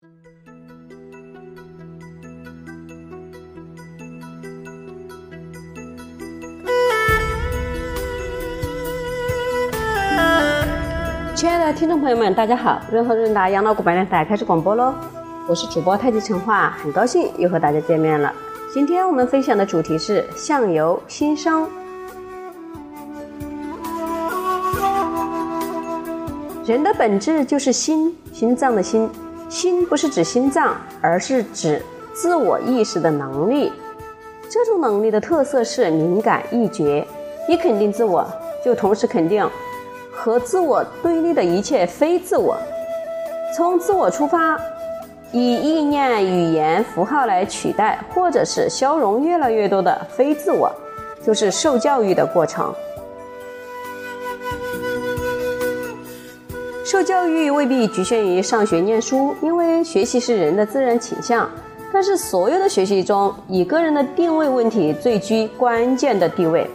亲爱的听众朋友们，大家好！润和润达养老股百年台开始广播喽，我是主播太极陈化，很高兴又和大家见面了。今天我们分享的主题是相由心生。人的本质就是心，心脏的心。心不是指心脏，而是指自我意识的能力。这种能力的特色是敏感易觉，一肯定自我，就同时肯定。和自我对立的一切非自我，从自我出发，以意念、语言、符号来取代，或者是消融越来越多的非自我，就是受教育的过程。受教育未必局限于上学念书，因为学习是人的自然倾向。但是所有的学习中，以个人的定位问题最居关键的地位。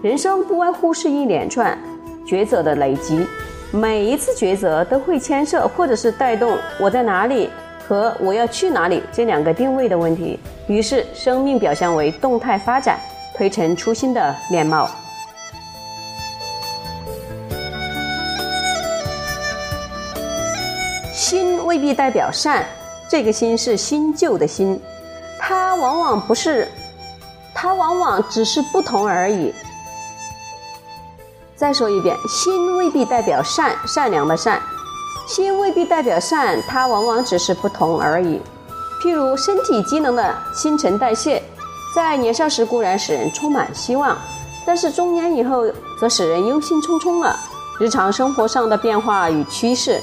人生不外乎是一连串。抉择的累积，每一次抉择都会牵涉或者是带动我在哪里和我要去哪里这两个定位的问题。于是，生命表现为动态发展，推陈出新的面貌。未必代表善，这个新是新旧的新，它往往不是，它往往只是不同而已。再说一遍，心未必代表善，善良的善；心未必代表善，它往往只是不同而已。譬如身体机能的新陈代谢，在年少时固然使人充满希望，但是中年以后则使人忧心忡忡了。日常生活上的变化与趋势，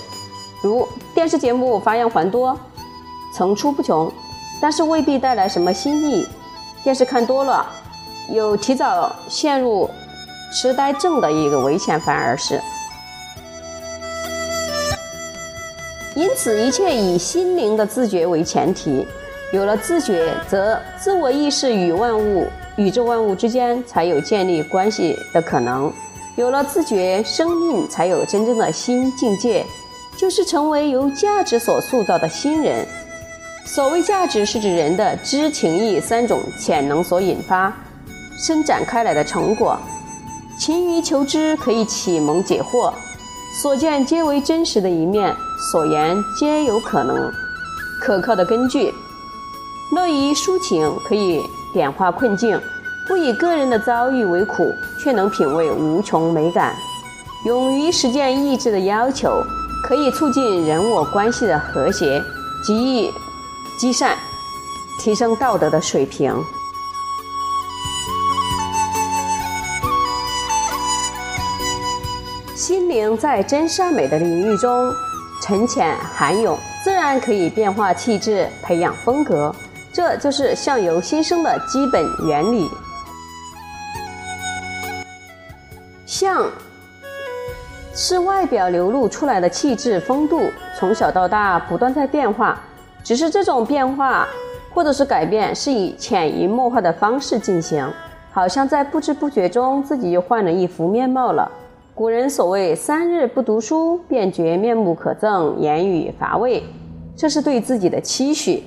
如电视节目发样繁多，层出不穷，但是未必带来什么新意。电视看多了，有提早陷入。痴呆症的一个危险，反而是。因此，一切以心灵的自觉为前提。有了自觉，则自我意识与万物、宇宙万物之间才有建立关系的可能。有了自觉，生命才有真正的新境界，就是成为由价值所塑造的新人。所谓价值，是指人的知、情、意三种潜能所引发、伸展开来的成果。勤于求知可以启蒙解惑，所见皆为真实的一面，所言皆有可能可靠的根据。乐于抒情可以点化困境，不以个人的遭遇为苦，却能品味无穷美感。勇于实践意志的要求，可以促进人我关系的和谐，给予积善，提升道德的水平。心灵在真善美的领域中沉潜涵涌，自然可以变化气质，培养风格。这就是相由心生的基本原理。相是外表流露出来的气质风度，从小到大不断在变化，只是这种变化或者是改变是以潜移默化的方式进行，好像在不知不觉中自己就换了一副面貌了。古人所谓“三日不读书，便觉面目可憎，言语乏味”，这是对自己的期许。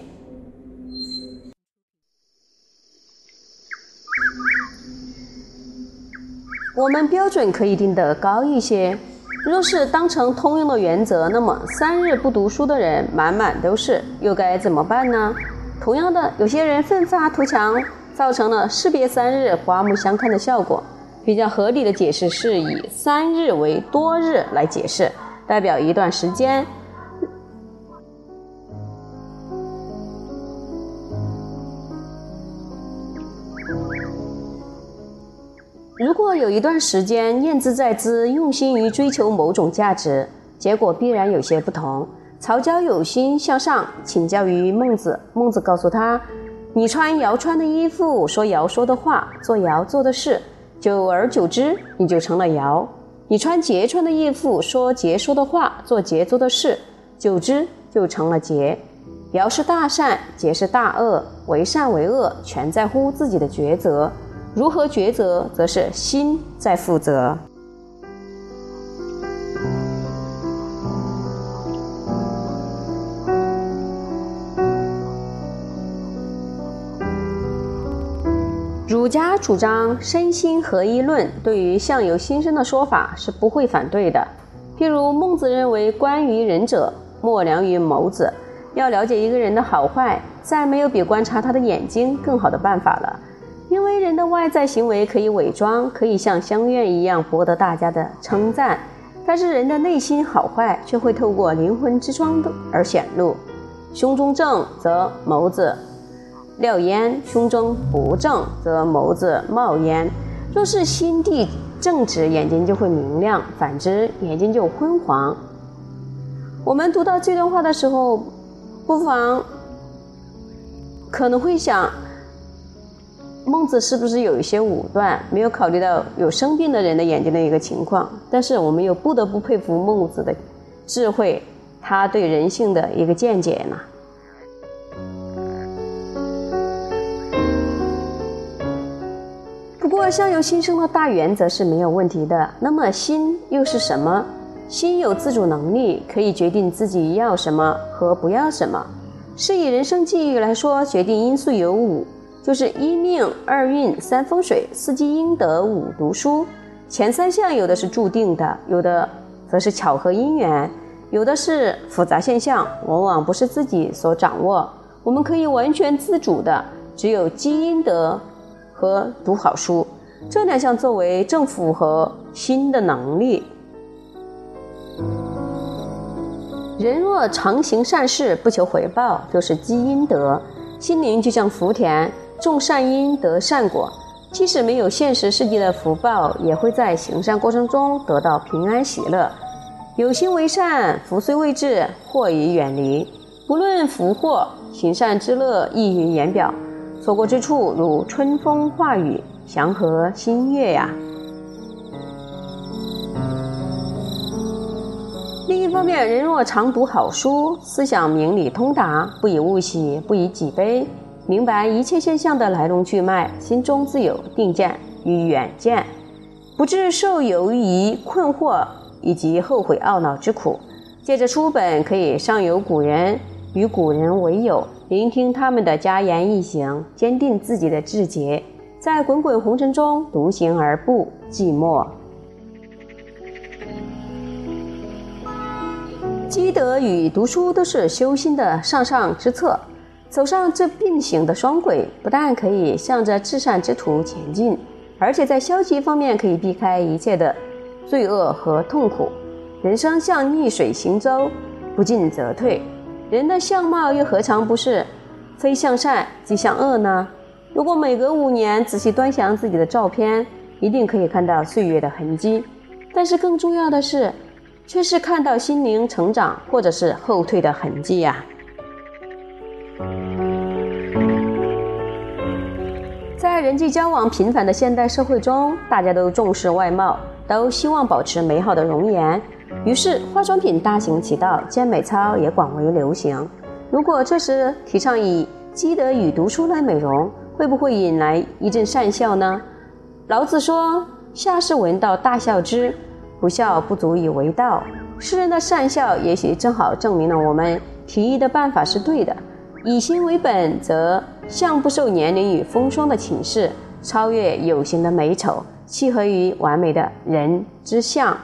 我们标准可以定得高一些。若是当成通用的原则，那么三日不读书的人满满都是，又该怎么办呢？同样的，有些人奋发图强，造成了士别三日，刮目相看的效果。比较合理的解释是以三日为多日来解释，代表一段时间。如果有一段时间念兹在兹，用心于追求某种价值，结果必然有些不同。曹操有心向上请教于孟子，孟子告诉他：“你穿尧穿的衣服，说尧说的话，做尧做的事。”久而久之，你就成了尧；你穿桀穿的衣服，说桀说的话，做桀做的事，久之就成了桀。尧是大善，桀是大恶，为善为恶，全在乎自己的抉择。如何抉择则是心在负责。儒家主张身心合一论对于相由心生的说法是不会反对的。譬如孟子认为关于仁者莫良于眸子。要了解一个人的好坏再没有比观察他的眼睛更好的办法了。因为人的外在行为可以伪装，可以像香愿一样博得大家的称赞，但是人的内心好坏却会透过灵魂之窗而显露。胸中正则眸子。亮烟胸中不正，则眸子冒烟。若是心地正直，眼睛就会明亮；反之，眼睛就昏黄。我们读到这段话的时候，不妨可能会想，孟子是不是有一些武断，没有考虑到有生病的人的眼睛的一个情况？但是，我们又不得不佩服孟子的智慧，他对人性的一个见解呢。不过，相由心生的大原则是没有问题的。那么，心又是什么？心有自主能力，可以决定自己要什么和不要什么。是以人生际遇来说，决定因素有五，就是一命、二运、三风水、四积阴德、五读书。前三项有的是注定的，有的则是巧合因缘，有的是复杂现象，往往不是自己所掌握。我们可以完全自主的，只有积阴德。和读好书这两项作为正符合心的能力。人若常行善事，不求回报，就是积阴德。心灵就像福田，种善因得善果。即使没有现实世界的福报，也会在行善过程中得到平安喜乐。有心为善，福虽未至，祸已远离。不论福祸，行善之乐溢于言表。所过之处，如春风化雨，祥和新月呀。另一方面，人若常读好书，思想明理通达，不以物喜，不以己悲，明白一切现象的来龙去脉，心中自有定见与远见，不致受犹疑、困惑以及后悔懊恼之苦。借着书本，可以上有古人，与古人为友。聆听他们的佳言一行，坚定自己的志节，在滚滚红尘中独行而不寂寞。积德与读书都是修心的上上之策，走上这并行的双轨，不但可以向着至善之途前进，而且在消极方面可以避开一切的罪恶和痛苦。人生像逆水行舟，不进则退。人的相貌又何尝不是非向善即向恶呢？如果每隔五年仔细端详自己的照片，一定可以看到岁月的痕迹。但是更重要的是，却是看到心灵成长或者是后退的痕迹呀。在人际交往频繁的现代社会中，大家都重视外貌，都希望保持美好的容颜。于是，化妆品大行其道，健美操也广为流行。如果这时提倡以积德与读书来美容，会不会引来一阵讪笑呢？老子说：“下士闻道，大笑之；不笑，不足以为道。”世人的讪笑，也许正好证明了我们提议的办法是对的。以心为本，则相不受年龄与风霜的侵蚀，超越有形的美丑，契合于完美的人之相。